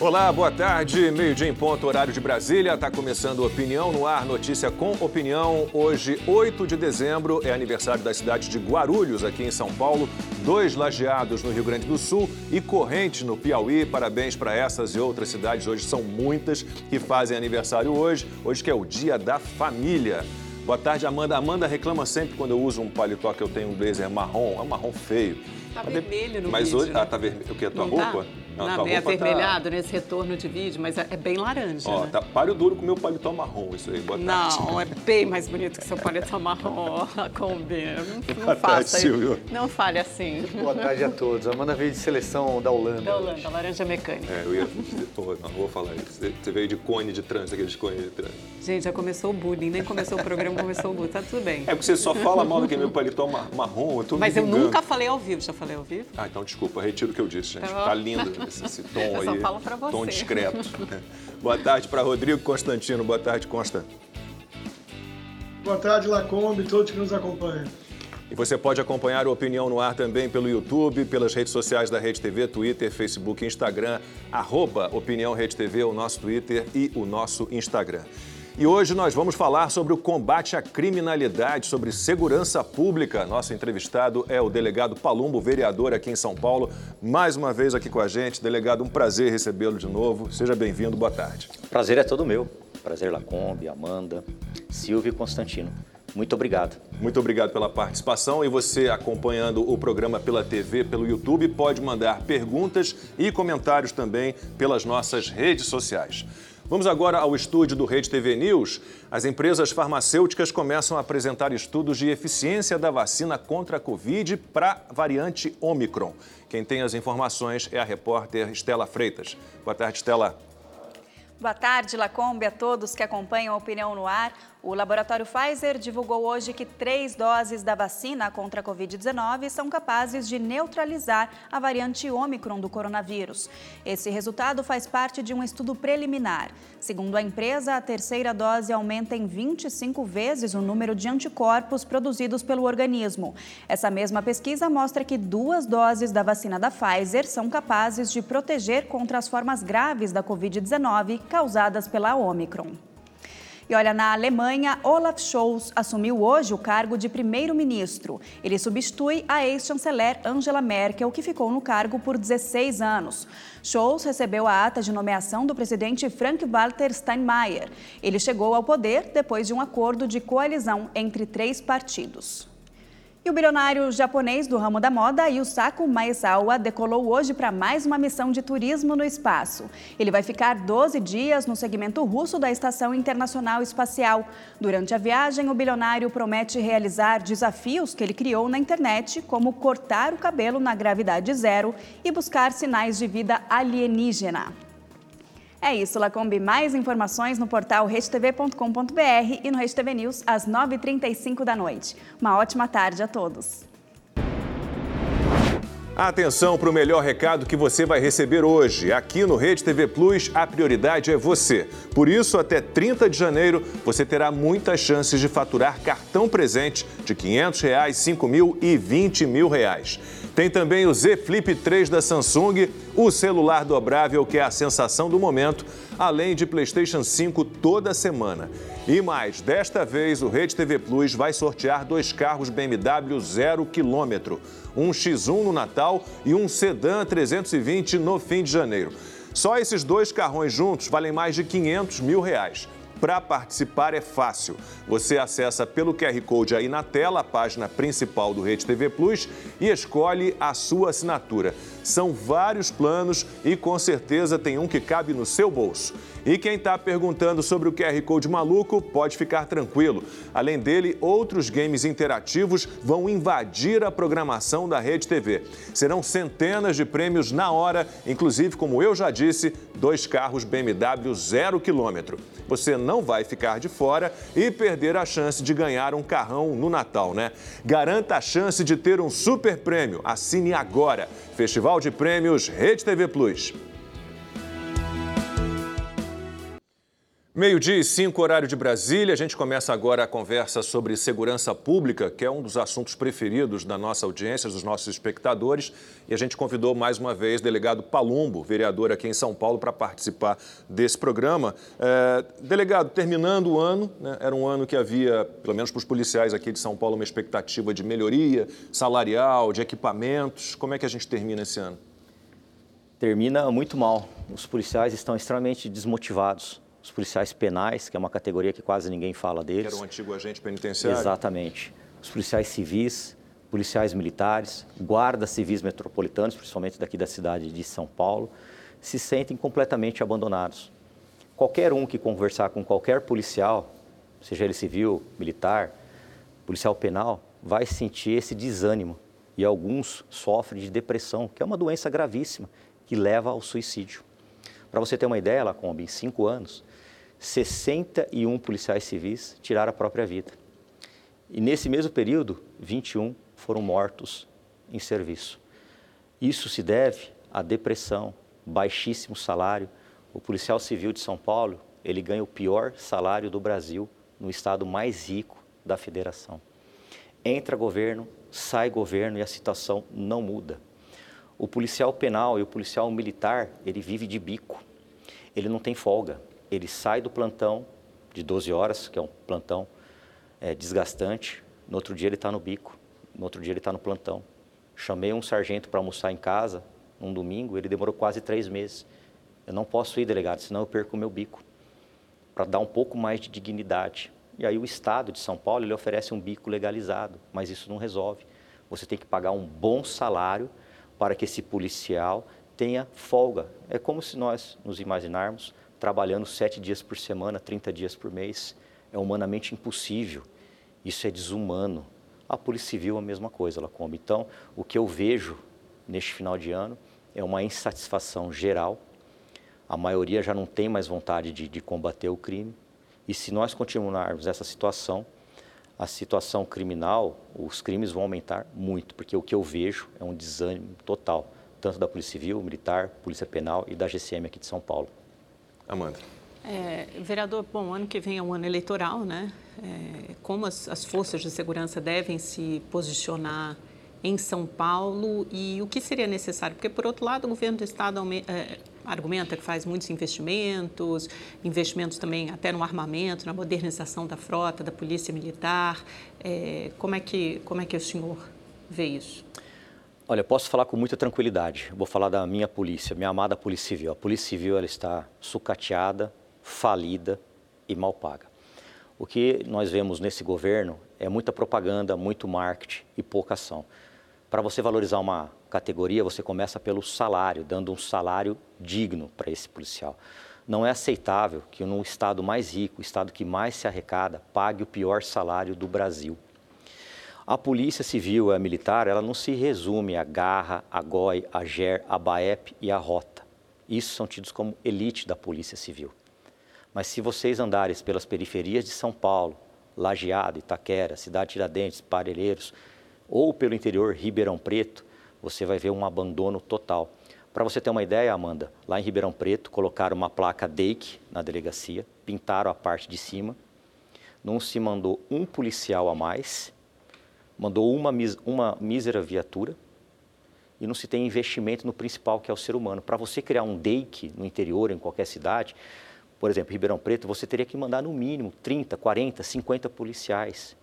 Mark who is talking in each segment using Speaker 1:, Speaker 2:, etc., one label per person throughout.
Speaker 1: Olá, boa tarde. Meio-dia em ponto, horário de Brasília. Está começando Opinião no Ar, notícia com opinião. Hoje, 8 de dezembro, é aniversário da cidade de Guarulhos, aqui em São Paulo. Dois lajeados no Rio Grande do Sul e Corrente no Piauí. Parabéns para essas e outras cidades. Hoje são muitas que fazem aniversário hoje. Hoje que é o Dia da Família. Boa tarde, Amanda. Amanda reclama sempre quando eu uso um paletó que eu tenho um blazer marrom. É um marrom feio.
Speaker 2: Tá vermelho no
Speaker 1: Mas
Speaker 2: vídeo,
Speaker 1: hoje.
Speaker 2: né?
Speaker 1: Ah, tá vermelho. O que? A tua
Speaker 2: Não tá?
Speaker 1: roupa? Não,
Speaker 2: Não,
Speaker 1: tua
Speaker 2: bem
Speaker 1: tá-
Speaker 2: avermelhado nesse retorno de vídeo, mas é é bem laranja,
Speaker 1: Ó,
Speaker 2: né?
Speaker 1: tá páreo duro com o meu paletó marrom, isso aí. Boa tarde.
Speaker 2: Não, é bem mais bonito que seu paletó marrom, combina. Não, não
Speaker 1: Boa tarde,
Speaker 2: faça
Speaker 1: Silvio.
Speaker 2: isso. Não fale assim.
Speaker 3: Boa tarde a todos. Amanda veio de seleção da Holanda.
Speaker 2: Da Holanda, laranja mecânica.
Speaker 1: É, eu ia. Pô, não vou falar isso. Você veio de cone de trânsito, aqueles cones de trânsito.
Speaker 2: Gente, já começou o bullying, nem começou o programa, começou o bullying. Tá tudo bem.
Speaker 1: É porque você só fala mal do que é meu paletó mar- marrom, eu tô me
Speaker 2: Mas eu nunca falei ao vivo, já falei ao vivo?
Speaker 1: Ah, então desculpa, retiro o que eu disse, gente.
Speaker 2: Tá.
Speaker 1: Tá lindo esse, esse tom
Speaker 2: Eu
Speaker 1: aí.
Speaker 2: só falo pra você.
Speaker 1: Tom discreto. Boa tarde para Rodrigo Constantino. Boa tarde, Consta.
Speaker 4: Boa tarde, Lacombe, todos que nos acompanham.
Speaker 1: E você pode acompanhar o Opinião no Ar também pelo YouTube, pelas redes sociais da Rede TV, Twitter, Facebook e Instagram, arroba Opinião Rede TV, o nosso Twitter e o nosso Instagram. E hoje nós vamos falar sobre o combate à criminalidade, sobre segurança pública. Nosso entrevistado é o delegado Palumbo, vereador aqui em São Paulo. Mais uma vez aqui com a gente. Delegado, um prazer recebê-lo de novo. Seja bem-vindo, boa tarde.
Speaker 5: Prazer é todo meu. Prazer Lacombe, Amanda, Silvio e Constantino. Muito obrigado.
Speaker 1: Muito obrigado pela participação e você acompanhando o programa pela TV, pelo YouTube, pode mandar perguntas e comentários também pelas nossas redes sociais. Vamos agora ao estúdio do Rede TV News. As empresas farmacêuticas começam a apresentar estudos de eficiência da vacina contra a Covid para a variante Omicron. Quem tem as informações é a repórter Estela Freitas. Boa tarde, Estela.
Speaker 6: Boa tarde, Lacombe, a todos que acompanham a Opinião no Ar. O laboratório Pfizer divulgou hoje que três doses da vacina contra a Covid-19 são capazes de neutralizar a variante Ômicron do coronavírus. Esse resultado faz parte de um estudo preliminar. Segundo a empresa, a terceira dose aumenta em 25 vezes o número de anticorpos produzidos pelo organismo. Essa mesma pesquisa mostra que duas doses da vacina da Pfizer são capazes de proteger contra as formas graves da Covid-19 causadas pela Ômicron. E olha, na Alemanha, Olaf Scholz assumiu hoje o cargo de primeiro-ministro. Ele substitui a ex-chanceler Angela Merkel, que ficou no cargo por 16 anos. Scholz recebeu a ata de nomeação do presidente Frank-Walter Steinmeier. Ele chegou ao poder depois de um acordo de coalizão entre três partidos. E o bilionário japonês do ramo da moda, Yusaku Maezawa, decolou hoje para mais uma missão de turismo no espaço. Ele vai ficar 12 dias no segmento russo da Estação Internacional Espacial. Durante a viagem, o bilionário promete realizar desafios que ele criou na internet, como cortar o cabelo na gravidade zero e buscar sinais de vida alienígena. É isso, Lacombe. Mais informações no portal redetv.com.br e no Rede TV News às 9h35 da noite. Uma ótima tarde a todos.
Speaker 1: Atenção para o melhor recado que você vai receber hoje. Aqui no Rede TV Plus, a prioridade é você. Por isso, até 30 de janeiro, você terá muitas chances de faturar cartão presente de 500 reais, 5 mil e 20 mil reais. Tem também o Z Flip 3 da Samsung, o celular dobrável que é a sensação do momento, além de PlayStation 5 toda semana. E mais, desta vez o Rede TV Plus vai sortear dois carros BMW zero quilômetro, um X1 no Natal e um Sedan 320 no fim de janeiro. Só esses dois carrões juntos valem mais de 500 mil reais. Para participar é fácil. Você acessa pelo QR Code aí na tela a página principal do Rede TV Plus e escolhe a sua assinatura. São vários planos e com certeza tem um que cabe no seu bolso. E quem está perguntando sobre o QR Code maluco pode ficar tranquilo. Além dele, outros games interativos vão invadir a programação da Rede TV. Serão centenas de prêmios na hora, inclusive, como eu já disse, dois carros BMW zero quilômetro. Você não vai ficar de fora e perder a chance de ganhar um carrão no Natal, né? Garanta a chance de ter um super prêmio. Assine agora. Festival de Prêmios Rede TV Plus. Meio-dia e cinco, horário de Brasília. A gente começa agora a conversa sobre segurança pública, que é um dos assuntos preferidos da nossa audiência, dos nossos espectadores. E a gente convidou mais uma vez o delegado Palumbo, vereador aqui em São Paulo, para participar desse programa. É, delegado, terminando o ano, né, era um ano que havia, pelo menos para os policiais aqui de São Paulo, uma expectativa de melhoria salarial, de equipamentos. Como é que a gente termina esse ano?
Speaker 5: Termina muito mal. Os policiais estão extremamente desmotivados os policiais penais, que é uma categoria que quase ninguém fala deles.
Speaker 1: Que era um antigo agente penitenciário.
Speaker 5: Exatamente. Os policiais civis, policiais militares, guardas civis metropolitanos, principalmente daqui da cidade de São Paulo, se sentem completamente abandonados. Qualquer um que conversar com qualquer policial, seja ele civil, militar, policial penal, vai sentir esse desânimo. E alguns sofrem de depressão, que é uma doença gravíssima que leva ao suicídio. Para você ter uma ideia, Lacombe, em cinco anos, 61 policiais civis tiraram a própria vida. E nesse mesmo período, 21 foram mortos em serviço. Isso se deve à depressão, baixíssimo salário. O policial civil de São Paulo, ele ganha o pior salário do Brasil, no estado mais rico da federação. Entra governo, sai governo e a situação não muda. O policial penal e o policial militar, ele vive de bico. Ele não tem folga ele sai do plantão de 12 horas, que é um plantão é, desgastante, no outro dia ele está no bico, no outro dia ele está no plantão. Chamei um sargento para almoçar em casa, um domingo, ele demorou quase três meses. Eu não posso ir, delegado, senão eu perco o meu bico, para dar um pouco mais de dignidade. E aí o Estado de São Paulo, ele oferece um bico legalizado, mas isso não resolve. Você tem que pagar um bom salário para que esse policial tenha folga. É como se nós nos imaginarmos trabalhando sete dias por semana, 30 dias por mês. É humanamente impossível. Isso é desumano. A Polícia Civil a mesma coisa, Lacombe. Então, o que eu vejo neste final de ano é uma insatisfação geral. A maioria já não tem mais vontade de, de combater o crime. E se nós continuarmos essa situação, a situação criminal, os crimes vão aumentar muito, porque o que eu vejo é um desânimo total, tanto da Polícia Civil, Militar, Polícia Penal e da GCM aqui de São Paulo.
Speaker 1: Amanda.
Speaker 2: É, vereador, bom, ano que vem é um ano eleitoral, né? É, como as, as, forças de segurança devem se posicionar em São Paulo e o que seria necessário? Porque, por outro lado, o governo do Estado é, argumenta que faz muitos investimentos, investimentos também até no armamento, na modernização da frota, da polícia militar. É, como, é que, como é que o senhor vê isso?
Speaker 5: Olha, posso falar com muita tranquilidade. Vou falar da minha polícia, minha amada Polícia Civil. A Polícia Civil ela está sucateada, falida e mal paga. O que nós vemos nesse governo é muita propaganda, muito marketing e pouca ação. Para você valorizar uma categoria, você começa pelo salário, dando um salário digno para esse policial. Não é aceitável que no estado mais rico, o estado que mais se arrecada, pague o pior salário do Brasil. A polícia civil e a militar, ela não se resume a Garra, a GOI, a GER, a BAEP e a Rota. Isso são tidos como elite da polícia civil. Mas se vocês andarem pelas periferias de São Paulo, Lajeado, Itaquera, Cidade Tiradentes, Parelheiros, ou pelo interior Ribeirão Preto, você vai ver um abandono total. Para você ter uma ideia, Amanda, lá em Ribeirão Preto colocaram uma placa DEIC na delegacia, pintaram a parte de cima, não se mandou um policial a mais mandou uma, uma mísera viatura e não se tem investimento no principal, que é o ser humano. Para você criar um DEIC no interior, em qualquer cidade, por exemplo, Ribeirão Preto, você teria que mandar no mínimo 30, 40, 50 policiais.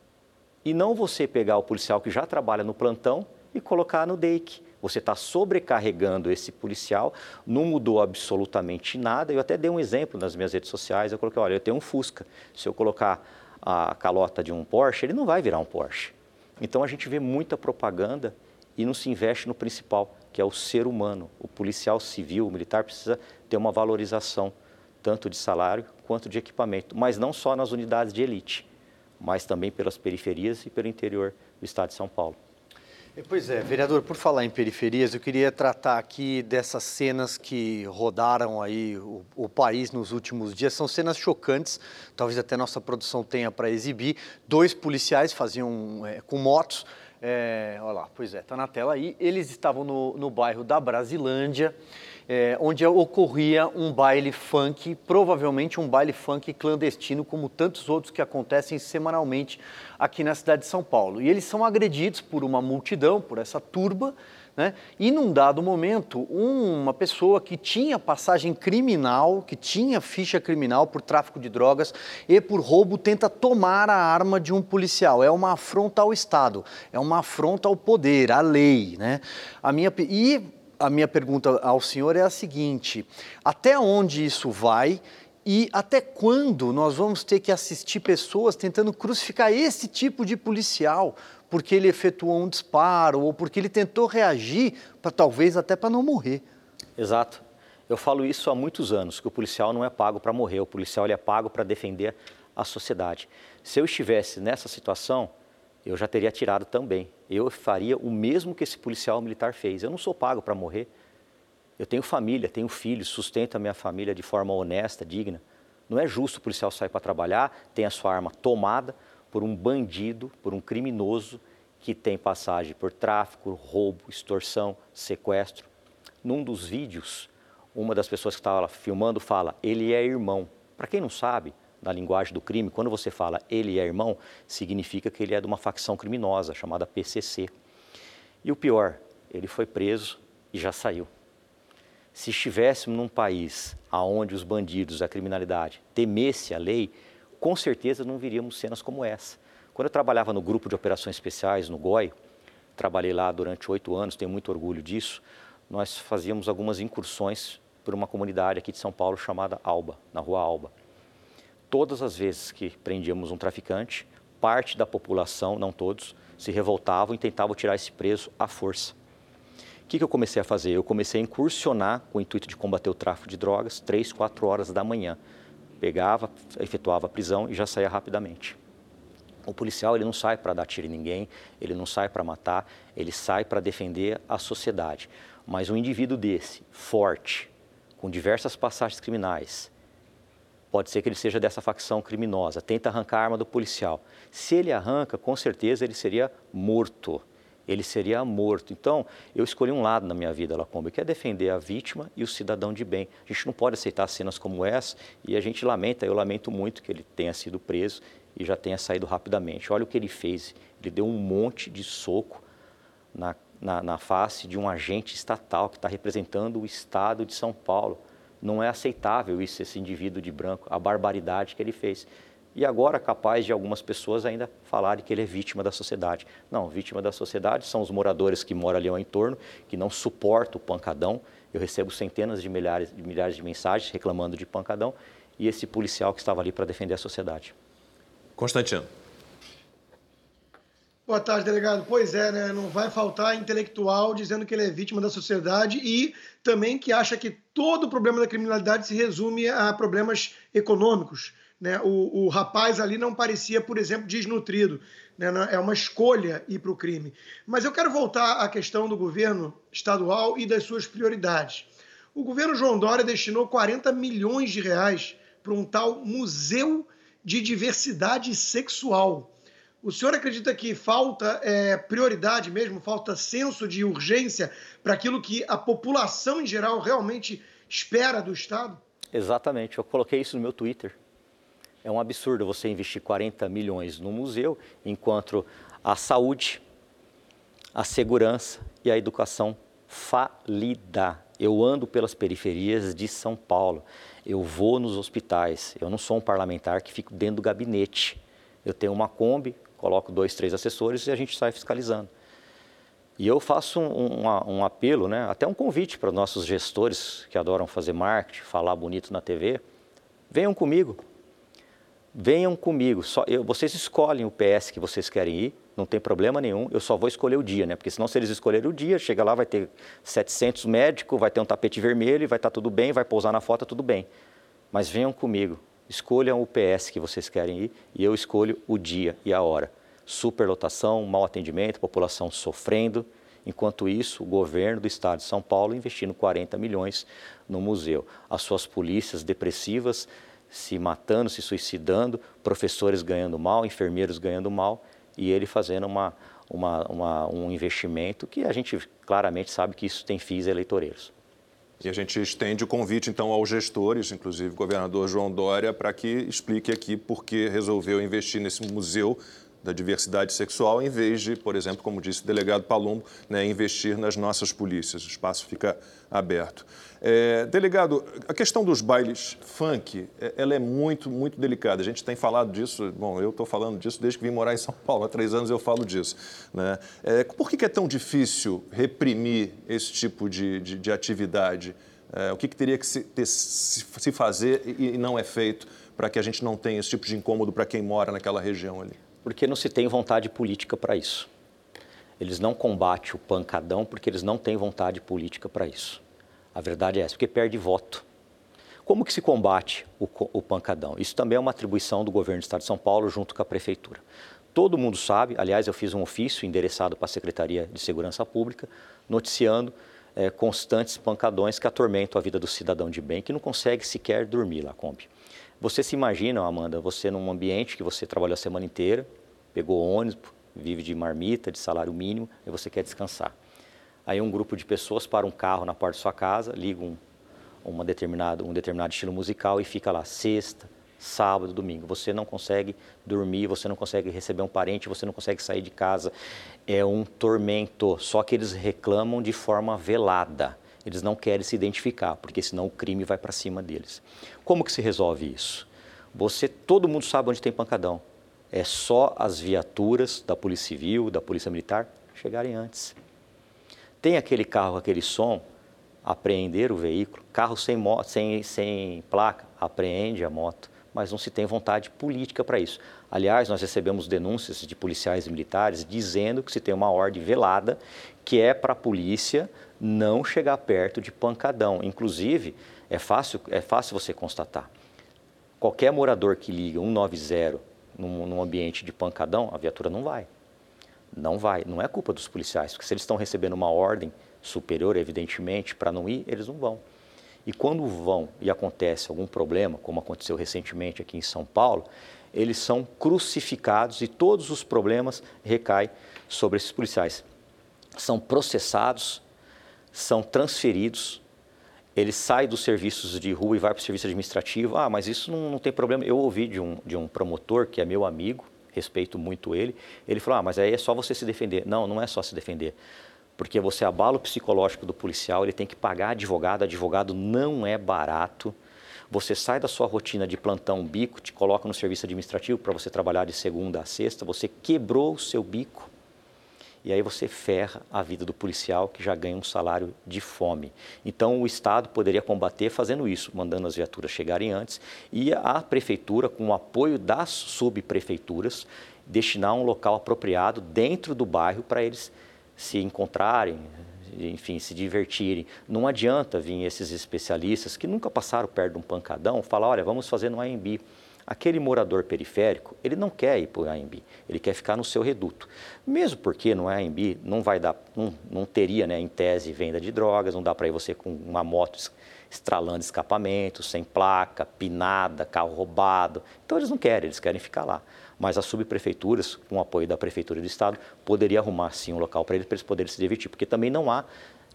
Speaker 5: E não você pegar o policial que já trabalha no plantão e colocar no DEIC. Você está sobrecarregando esse policial, não mudou absolutamente nada. Eu até dei um exemplo nas minhas redes sociais. Eu coloquei: olha, eu tenho um Fusca. Se eu colocar a calota de um Porsche, ele não vai virar um Porsche. Então a gente vê muita propaganda e não se investe no principal, que é o ser humano. O policial civil, o militar precisa ter uma valorização tanto de salário quanto de equipamento, mas não só nas unidades de elite, mas também pelas periferias e pelo interior do estado de São Paulo.
Speaker 3: Pois é, vereador, por falar em periferias, eu queria tratar aqui dessas cenas que rodaram aí o, o país nos últimos dias. São cenas chocantes, talvez até nossa produção tenha para exibir. Dois policiais faziam é, com motos. É, olha lá, pois é, está na tela aí. Eles estavam no, no bairro da Brasilândia é, onde ocorria um baile funk, provavelmente um baile funk clandestino, como tantos outros que acontecem semanalmente aqui na cidade de São Paulo. E eles são agredidos por uma multidão, por essa turba, né? E num dado momento, uma pessoa que tinha passagem criminal, que tinha ficha criminal por tráfico de drogas e por roubo, tenta tomar a arma de um policial. É uma afronta ao Estado, é uma afronta ao poder, à lei. Né? A minha, e a minha pergunta ao senhor é a seguinte: até onde isso vai? E até quando nós vamos ter que assistir pessoas tentando crucificar esse tipo de policial porque ele efetuou um disparo ou porque ele tentou reagir, para talvez até para não morrer.
Speaker 5: Exato. Eu falo isso há muitos anos, que o policial não é pago para morrer, o policial ele é pago para defender a sociedade. Se eu estivesse nessa situação, eu já teria tirado também. Eu faria o mesmo que esse policial militar fez. Eu não sou pago para morrer. Eu tenho família, tenho filhos, sustento a minha família de forma honesta, digna. Não é justo o policial sair para trabalhar, tem a sua arma tomada, por um bandido, por um criminoso que tem passagem por tráfico, roubo, extorsão, sequestro. Num dos vídeos, uma das pessoas que estava filmando fala: ele é irmão. Para quem não sabe, na linguagem do crime, quando você fala ele é irmão, significa que ele é de uma facção criminosa chamada PCC. E o pior, ele foi preso e já saiu. Se estivéssemos num país onde os bandidos, a criminalidade, temesse a lei, com certeza não viríamos cenas como essa. Quando eu trabalhava no grupo de operações especiais, no GOI, trabalhei lá durante oito anos, tenho muito orgulho disso, nós fazíamos algumas incursões por uma comunidade aqui de São Paulo chamada Alba, na rua Alba. Todas as vezes que prendíamos um traficante, parte da população, não todos, se revoltavam e tentavam tirar esse preso à força. O que, que eu comecei a fazer? Eu comecei a incursionar com o intuito de combater o tráfico de drogas, três, quatro horas da manhã pegava, efetuava a prisão e já saía rapidamente. O policial ele não sai para dar tiro em ninguém, ele não sai para matar, ele sai para defender a sociedade. Mas um indivíduo desse, forte, com diversas passagens criminais, pode ser que ele seja dessa facção criminosa, tenta arrancar a arma do policial. Se ele arranca, com certeza ele seria morto ele seria morto. Então, eu escolhi um lado na minha vida, Lacombe, que é defender a vítima e o cidadão de bem. A gente não pode aceitar cenas como essa e a gente lamenta, eu lamento muito que ele tenha sido preso e já tenha saído rapidamente. Olha o que ele fez, ele deu um monte de soco na, na, na face de um agente estatal que está representando o Estado de São Paulo. Não é aceitável isso, esse indivíduo de branco, a barbaridade que ele fez e agora capaz de algumas pessoas ainda falarem que ele é vítima da sociedade. Não, vítima da sociedade são os moradores que moram ali ao entorno, que não suportam o pancadão. Eu recebo centenas de milhares, de milhares de mensagens reclamando de pancadão e esse policial que estava ali para defender a sociedade.
Speaker 1: Constantino.
Speaker 4: Boa tarde, delegado. Pois é, né? Não vai faltar intelectual dizendo que ele é vítima da sociedade e também que acha que todo o problema da criminalidade se resume a problemas econômicos. Né? O, o rapaz ali não parecia, por exemplo, desnutrido. Né? É uma escolha ir para o crime. Mas eu quero voltar à questão do governo estadual e das suas prioridades. O governo João Dória destinou 40 milhões de reais para um tal museu de diversidade sexual. O senhor acredita que falta é, prioridade mesmo, falta senso de urgência para aquilo que a população em geral realmente espera do Estado?
Speaker 5: Exatamente, eu coloquei isso no meu Twitter. É um absurdo você investir 40 milhões no museu, enquanto a saúde, a segurança e a educação falida. Eu ando pelas periferias de São Paulo, eu vou nos hospitais, eu não sou um parlamentar que fico dentro do gabinete. Eu tenho uma Kombi, coloco dois, três assessores e a gente sai fiscalizando. E eu faço um, um, um apelo, né, até um convite para os nossos gestores que adoram fazer marketing, falar bonito na TV. Venham comigo, venham comigo. Só, eu, vocês escolhem o PS que vocês querem ir, não tem problema nenhum. Eu só vou escolher o dia, né? Porque senão, se eles escolherem o dia, chega lá, vai ter 700 médicos, vai ter um tapete vermelho, vai estar tá tudo bem, vai pousar na foto, tudo bem. Mas venham comigo, escolham o PS que vocês querem ir e eu escolho o dia e a hora. Superlotação, mau atendimento, população sofrendo. Enquanto isso, o governo do estado de São Paulo investindo 40 milhões no museu. As suas polícias depressivas se matando, se suicidando, professores ganhando mal, enfermeiros ganhando mal, e ele fazendo uma, uma, uma, um investimento que a gente claramente sabe que isso tem fins eleitoreiros.
Speaker 1: E a gente estende o convite, então, aos gestores, inclusive o governador João Dória, para que explique aqui por que resolveu investir nesse museu da diversidade sexual, em vez de, por exemplo, como disse o delegado Palumbo, né, investir nas nossas polícias. O espaço fica aberto. É, delegado, a questão dos bailes funk, é, ela é muito, muito delicada. A gente tem falado disso, bom, eu estou falando disso desde que vim morar em São Paulo, há três anos eu falo disso. Né? É, por que é tão difícil reprimir esse tipo de, de, de atividade? É, o que, que, teria que se, ter, se, fazer e, e não é feito para que a gente não tenha esse tipo de incômodo para quem mora naquela região ali?
Speaker 5: Porque não se tem vontade política para isso. Eles não combatem o pancadão porque eles não têm vontade política para isso. A verdade é essa, porque perde voto. Como que se combate o, o, pancadão? Isso também é uma atribuição do governo do Estado de São Paulo junto com a prefeitura. Todo mundo sabe, aliás, eu fiz um ofício endereçado para a Secretaria de Segurança Pública, noticiando é, constantes pancadões que atormentam a vida do cidadão de bem, que não consegue sequer dormir lá, Kombi. Você se imagina, Amanda, você num ambiente que você trabalhou a semana inteira, pegou ônibus, vive de marmita, de salário mínimo, e você quer descansar. Aí um grupo de pessoas para um carro na porta da sua casa, liga um, uma determinado, um determinado estilo musical e fica lá sexta, sábado, domingo. Você não consegue dormir, você não consegue receber um parente, você não consegue sair de casa. É um tormento. Só que eles reclamam de forma velada. Eles não querem se identificar, porque senão o crime vai para cima deles. Como que se resolve isso? Você, todo mundo sabe onde tem pancadão. É só as viaturas da Polícia Civil, da Polícia Militar chegarem antes tem aquele carro, aquele som, apreender o veículo. Carro sem, moto, sem, sem placa, apreende a moto, mas não se tem vontade política para isso. Aliás, nós recebemos denúncias de policiais militares dizendo que se tem uma ordem velada que é para a polícia não chegar perto de pancadão. Inclusive, é fácil, é fácil você constatar. Qualquer morador que liga 190 num, num ambiente de pancadão, a viatura não vai. Não vai, não é culpa dos policiais, porque se eles estão recebendo uma ordem superior, evidentemente, para não ir, eles não vão. E quando vão e acontece algum problema, como aconteceu recentemente aqui em São Paulo, eles são crucificados e todos os problemas recaem sobre esses policiais. São processados, são transferidos, eles saem dos serviços de rua e vai para o serviço administrativo. Ah, mas isso não, não tem problema. Eu ouvi de um, de um promotor que é meu amigo, respeito muito ele, ele falou: ah, mas aí é só você se defender. Não, não é só se defender. Porque você abala o psicológico do policial, ele tem que pagar advogado, advogado não é barato. Você sai da sua rotina de plantão bico, te coloca no serviço administrativo para você trabalhar de segunda a sexta, você quebrou o seu bico e aí você ferra a vida do policial que já ganha um salário de fome. Então o Estado poderia combater fazendo isso, mandando as viaturas chegarem antes e a prefeitura, com o apoio das subprefeituras, destinar um local apropriado dentro do bairro para eles se encontrarem, enfim, se divertirem. Não adianta vir esses especialistas que nunca passaram perto de um pancadão falar, olha, vamos fazer no AMB. Aquele morador periférico, ele não quer ir para o AMB, ele quer ficar no seu reduto. Mesmo porque no AMB não vai dar, não, não teria, né, em tese, venda de drogas, não dá para ir você com uma moto estralando escapamento, sem placa, pinada, carro roubado. Então eles não querem, eles querem ficar lá. Mas as subprefeituras, com o apoio da Prefeitura do Estado, poderia arrumar sim um local para eles, para eles poderem se divertir, porque também não há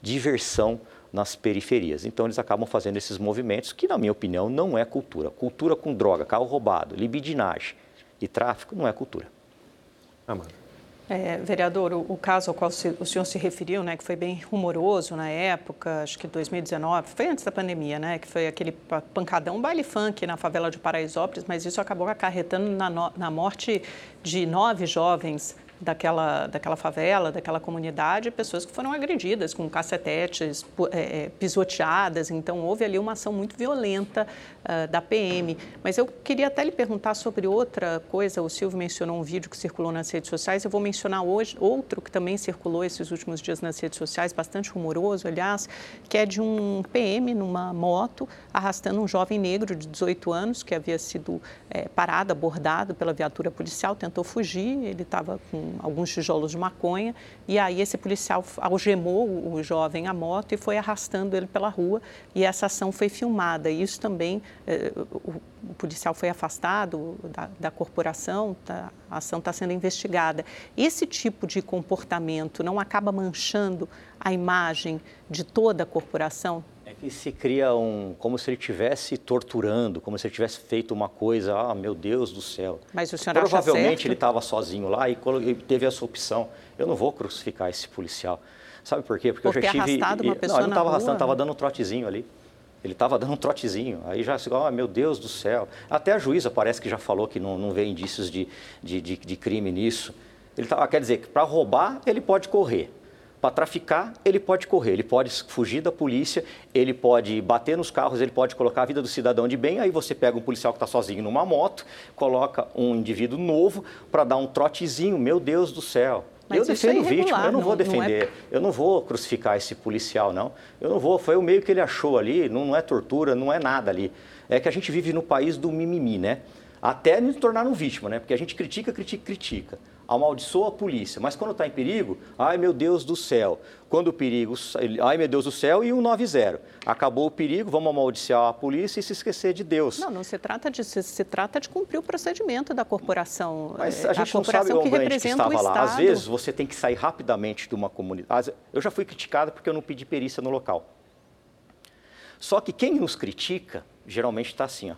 Speaker 5: diversão nas periferias. Então eles acabam fazendo esses movimentos que, na minha opinião, não é cultura. Cultura com droga, carro roubado, libidinagem e tráfico não é cultura.
Speaker 2: Amanda. É, vereador, o, o, caso ao qual se, o senhor se referiu, né, que foi bem rumoroso na época, acho que 2019, foi antes da pandemia, né, que foi aquele pancadão baile funk na favela de Paraisópolis, mas isso acabou acarretando na, no, na morte de nove jovens daquela, daquela favela, daquela comunidade, pessoas que foram agredidas com cacetetes, é, pisoteadas. Então, houve ali uma ação muito violenta uh, da PM. Mas eu queria até lhe perguntar sobre outra coisa. O Silvio mencionou um vídeo que circulou nas redes sociais. Eu vou mencionar hoje outro que também circulou esses últimos dias nas redes sociais, bastante rumoroso, aliás, que é de um PM numa moto arrastando um jovem negro de 18 anos que havia sido é, parado, abordado pela viatura policial, tentou fugir. Ele estava com alguns tijolos de maconha, e aí esse policial algemou o jovem à moto e foi arrastando ele pela rua, e essa ação foi filmada. Isso também, eh, o, o, policial foi afastado da, da corporação, tá, a ação está sendo investigada. Esse tipo de comportamento não acaba manchando a imagem de toda a corporação?
Speaker 5: É E se cria um, como se ele estivesse torturando, como se ele tivesse feito uma coisa, ah, meu Deus do céu.
Speaker 2: Mas o senhor
Speaker 5: Provavelmente ele estava sozinho lá e teve essa opção. Eu não vou crucificar esse policial. Sabe por quê?
Speaker 2: Porque por eu já tive. Arrastado uma pessoa
Speaker 5: não, ele não estava arrastando,
Speaker 2: estava
Speaker 5: dando um trotezinho ali. Ele estava dando um trotezinho. Aí já, oh, meu Deus do céu. Até a juíza parece que já falou que não, não vê indícios de, de, de, de crime nisso. Ele tava, quer dizer que para roubar ele pode correr. Para traficar, ele pode correr, ele pode fugir da polícia, ele pode bater nos carros, ele pode colocar a vida do cidadão de bem. Aí você pega um policial que está sozinho numa moto, coloca um indivíduo novo para dar um trotezinho. Meu Deus do céu. Mas eu é defendo o vítima, eu não, não vou defender, não é... eu não vou crucificar esse policial, não. Eu não vou, foi o meio que ele achou ali, não, não é tortura, não é nada ali. É que a gente vive no país do mimimi, né? Até nos tornar um vítima, né? Porque a gente critica, critica, critica amaldiçoa a polícia, mas quando está em perigo, ai meu Deus do céu. Quando o perigo, ai meu Deus do céu, e 190. Acabou o perigo, vamos amaldiçoar a polícia e se esquecer de Deus.
Speaker 2: Não, não se trata de se, trata de cumprir o procedimento da corporação.
Speaker 5: Mas a gente a não sabe o que, que estava lá. Às vezes você tem que sair rapidamente de uma comunidade. Eu já fui criticado porque eu não pedi perícia no local. Só que quem nos critica geralmente está assim, ó,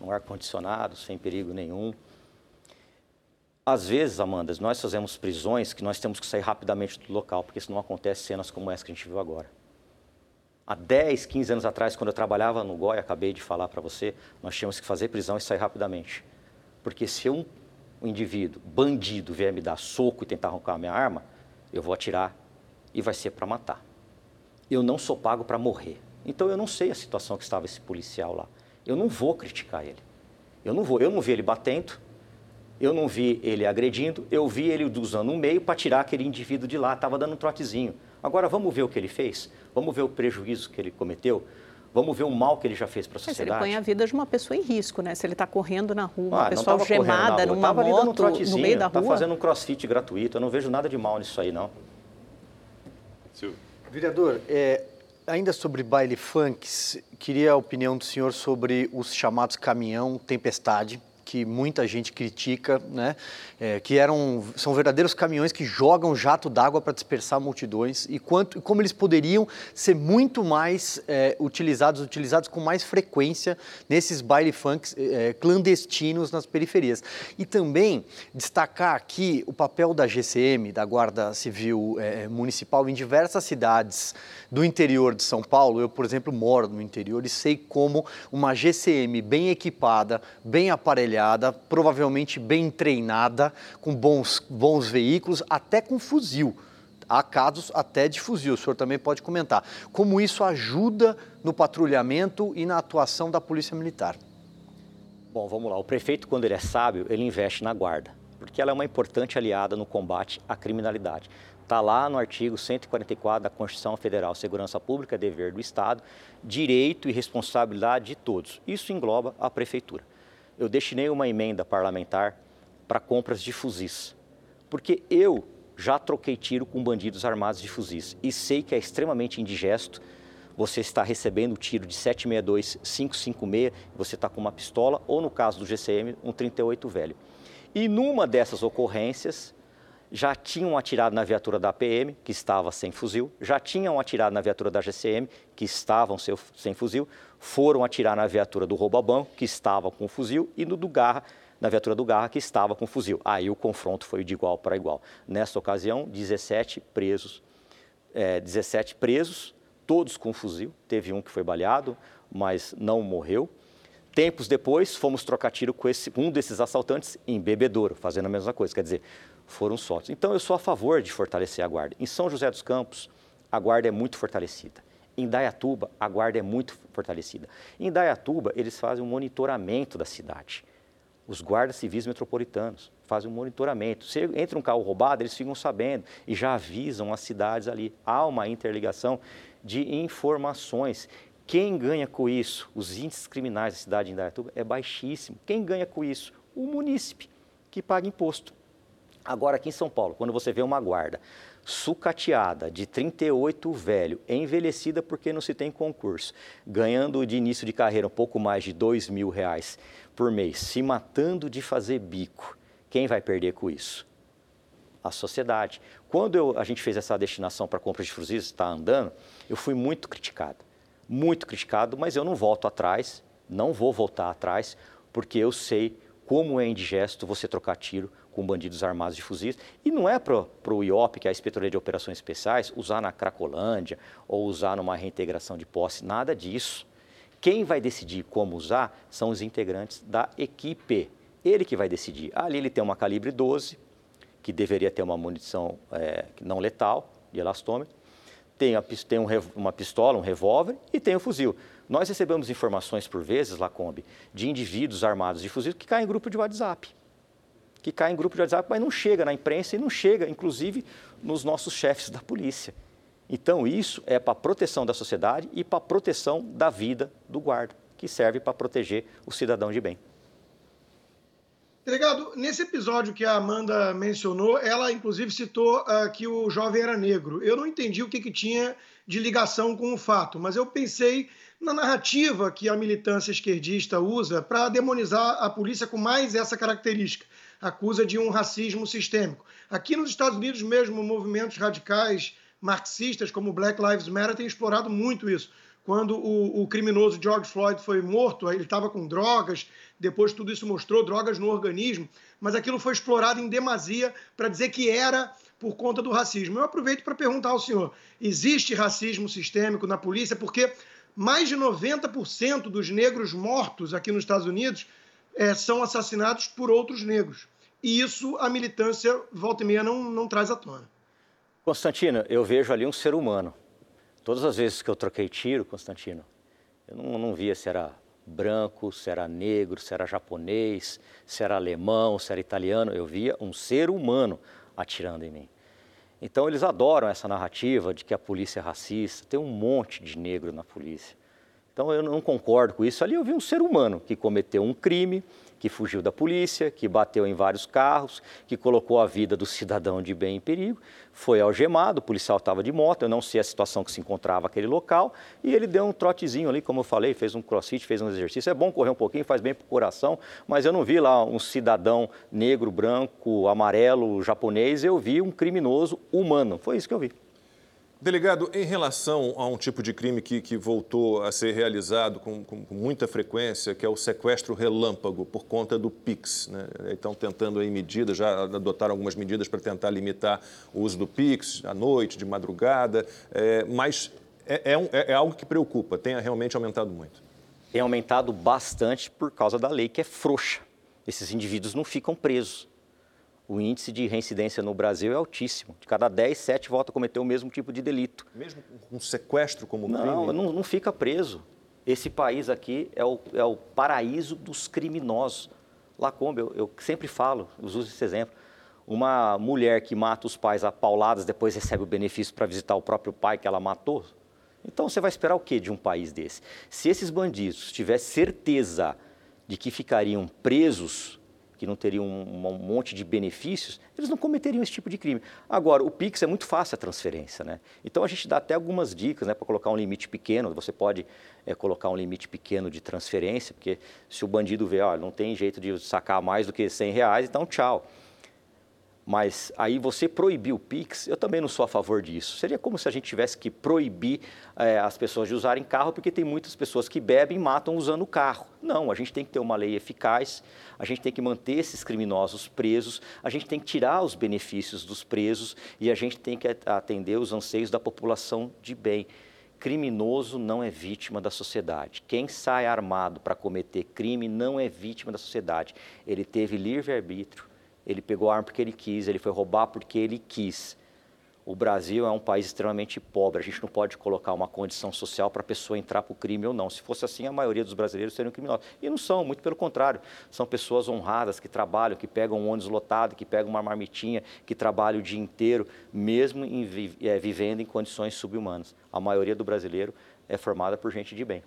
Speaker 5: no ar condicionado, sem perigo nenhum às vezes, Amanda, nós fazemos prisões que nós temos que sair rapidamente do local, porque senão acontece cenas como essa que a gente viu agora. Há 10, 15 anos atrás, quando eu trabalhava no GOI, acabei de falar para você, nós tínhamos que fazer prisão e sair rapidamente. Porque se um, indivíduo, bandido, vier me dar soco e tentar arrancar a minha arma, eu vou atirar e vai ser para matar. Eu não sou pago para morrer. Então eu não sei a situação que estava esse policial lá. Eu não vou criticar ele. Eu não vou, eu não vi ele batendo, eu não vi ele agredindo, eu vi ele usando um meio para tirar aquele indivíduo de lá, estava dando um trotezinho. Agora vamos ver o que ele fez, vamos ver o prejuízo que ele cometeu, vamos ver o mal que ele já fez para a sociedade.
Speaker 2: Mas ele põe a vida de uma pessoa em risco, né? Se ele está correndo na rua, uma ah, pessoa algemada numa moto, um no meio da
Speaker 5: tá
Speaker 2: rua.
Speaker 5: Está fazendo um crossfit gratuito, eu não vejo nada de mal nisso aí, não.
Speaker 3: Vereador, é, ainda sobre baile funks, queria a opinião do senhor sobre os chamados caminhão tempestade, que muita gente critica, né? É, que eram, são verdadeiros caminhões que jogam jato d'água para dispersar multidões e quanto, como eles poderiam ser muito mais é, utilizados, utilizados com mais frequência nesses baile funks é, clandestinos nas periferias. E também destacar aqui o papel da GCM, da Guarda Civil é, Municipal, em diversas cidades do interior de São Paulo. Eu, por exemplo, moro no interior e sei como uma GCM bem equipada, bem aparelhada, provavelmente bem treinada, com bons, bons veículos, até com fuzil. Há casos até de fuzil, o senhor também pode comentar. Como isso ajuda no patrulhamento e na atuação da Polícia Militar?
Speaker 5: Bom, vamos lá. O prefeito, quando ele é sábio, ele investe na guarda, porque ela é uma importante aliada no combate à criminalidade. Está lá no artigo 144 da Constituição Federal, segurança pública é dever do Estado, direito e responsabilidade de todos. Isso engloba a prefeitura. Eu destinei uma emenda parlamentar para compras de fuzis. Porque eu já troquei tiro com bandidos armados de fuzis e sei que é extremamente indigesto você está recebendo o tiro de 762, 556, você está com uma pistola, ou no caso do GCM, um 38 velho. E numa dessas ocorrências, já tinham atirado na viatura da PM, que estava sem fuzil, já tinham atirado na viatura da GCM, que estavam sem fuzil, foram atirar na viatura do Robabanco, que estava com fuzil, e no do Garra, na viatura do Garra, que estava com fuzil. Aí o confronto foi de igual para igual. Nessa ocasião, 17 presos, é, 17 presos, todos com fuzil. Teve um que foi baleado, mas não morreu. Tempos depois, fomos trocar tiro com esse, um desses assaltantes em Bebedouro, fazendo a mesma coisa. Quer dizer, foram soltos. Então, eu sou a favor de fortalecer a guarda. Em São José dos Campos, a guarda é muito fortalecida. Em Dayatuba, a guarda é muito fortalecida. Em Dayatuba, eles fazem um monitoramento da cidade os guardas civis metropolitanos fazem um monitoramento. Se entra um carro roubado, eles ficam sabendo e já avisam as cidades ali. Há uma interligação de informações. Quem ganha com isso? Os índices criminais da cidade de Indaiatuba é baixíssimo. Quem ganha com isso? O munícipe, que paga imposto. Agora, aqui em São Paulo, quando você vê uma guarda sucateada de 38 velho, envelhecida porque não se tem concurso, ganhando de início de carreira um pouco mais de dois mil reais por mês, se matando de fazer bico, quem vai perder com isso? A sociedade. Quando eu, a gente fez essa destinação para compra de fuzis, está andando, eu fui muito criticado. muito criticado, mas eu não volto atrás, não vou voltar atrás, porque eu sei como é indigesto você trocar tiro com bandidos armados de fuzis. E não é para o IOP, que é a Inspetoria de Operações Especiais, usar na Cracolândia ou usar numa reintegração de posse, nada disso. Quem vai decidir como usar são os integrantes da equipe. Ele que vai decidir. Ali ele tem uma calibre 12, que deveria ter uma munição é, não letal, de elastômetro. Tem, a, tem um, uma pistola, um revólver e tem o um fuzil. Nós recebemos informações por vezes, Lacombe, de indivíduos armados de fuzil que caem em grupo de WhatsApp. Que caem em grupo de WhatsApp, mas não chega na imprensa e não chega, inclusive, nos nossos chefes da polícia. Então, isso é para proteção da sociedade e para proteção da vida do guarda, que serve para proteger o cidadão de bem.
Speaker 4: Delegado, nesse episódio que a Amanda mencionou, ela inclusive citou uh, que o jovem era negro. Eu não entendi o que, que tinha de ligação com o fato, mas eu pensei na narrativa que a militância esquerdista usa para demonizar a polícia com mais essa característica. Acusa de um racismo sistêmico. Aqui nos Estados Unidos mesmo, movimentos radicais marxistas como Black Lives Matter têm explorado muito isso. Quando o, o criminoso George Floyd foi morto, ele estava com drogas, depois tudo isso mostrou drogas no organismo, mas aquilo foi explorado em demasia para dizer que era por conta do racismo. Eu aproveito para perguntar ao senhor: existe racismo sistêmico na polícia? Porque mais de 90% dos negros mortos aqui nos Estados Unidos é, são assassinados por outros negros. E isso a militância, volta e meia, não, não traz à tona.
Speaker 5: Constantino, eu vejo ali um ser humano. Todas as vezes que eu troquei tiro, Constantino, eu não, não via se era branco, se era negro, se era japonês, se era alemão, se era italiano. Eu via um ser humano atirando em mim. Então eles adoram essa narrativa de que a polícia é racista, tem um monte de negro na polícia. Então eu não concordo com isso. Ali eu vi um ser humano que cometeu um crime, que fugiu da polícia, que bateu em vários carros, que colocou a vida do cidadão de bem em perigo, foi algemado, o policial estava de moto, eu não sei a situação que se encontrava aquele local, e ele deu um trotezinho ali, como eu falei, fez um crossfit, fez um exercício. É bom correr um pouquinho, faz bem para o coração, mas eu não vi lá um cidadão negro, branco, amarelo, japonês, eu vi um criminoso humano. Foi isso que eu vi.
Speaker 1: Delegado, em relação a um tipo de crime que, que voltou a ser realizado com, com, muita frequência, que é o sequestro relâmpago por conta do PIX, né? estão tentando aí medidas, já adotaram algumas medidas para tentar limitar o uso do PIX à noite, de madrugada, é, mas é, é, um, é, é algo que preocupa, tem realmente aumentado muito.
Speaker 5: Tem aumentado bastante por causa da lei que é frouxa. Esses indivíduos não ficam presos o índice de reincidência no Brasil é altíssimo. De cada 10, 7 voltam a cometer o mesmo tipo de delito.
Speaker 1: Mesmo um sequestro como
Speaker 5: não,
Speaker 1: crime?
Speaker 5: Não, não fica preso. Esse país aqui é o, é o paraíso dos criminosos. Lacombe, eu, eu sempre falo, eu uso esse exemplo. Uma mulher que mata os pais a pauladas, depois recebe o benefício para visitar o próprio pai que ela matou. Então você vai esperar o que de um país desse? Se esses bandidos tivessem certeza de que ficariam presos que não teriam um, um, monte de benefícios, eles não cometeriam esse tipo de crime. Agora, o Pix é muito fácil a transferência, né? Então a gente dá até algumas dicas, né, para colocar um limite pequeno. Você pode é, colocar um limite pequeno de transferência, porque se o bandido vê, ó, não tem jeito de sacar mais do que 100 reais, então tchau. Mas aí você proibir o Pix, eu também não sou a favor disso. Seria como se a gente tivesse que proibir é, as pessoas de usarem carro, porque tem muitas pessoas que bebem e matam usando o carro. Não, a gente tem que ter uma lei eficaz, a gente tem que manter esses criminosos presos, a gente tem que tirar os benefícios dos presos e a gente tem que atender os anseios da população de bem. Criminoso não é vítima da sociedade. Quem sai armado para cometer crime não é vítima da sociedade. Ele teve livre-arbítrio ele pegou a arma porque ele quis, ele foi roubar porque ele quis. O Brasil é um país extremamente pobre, a gente não pode colocar uma condição social para a pessoa entrar para o crime ou não. Se fosse assim, a maioria dos brasileiros seriam criminosos. E não são, muito pelo contrário. São pessoas honradas que trabalham, que pegam um ônibus lotado, que pegam uma marmitinha, que trabalham o dia inteiro, mesmo em, é, vivendo em condições subhumanas. A maioria do brasileiro é formada por gente de bem.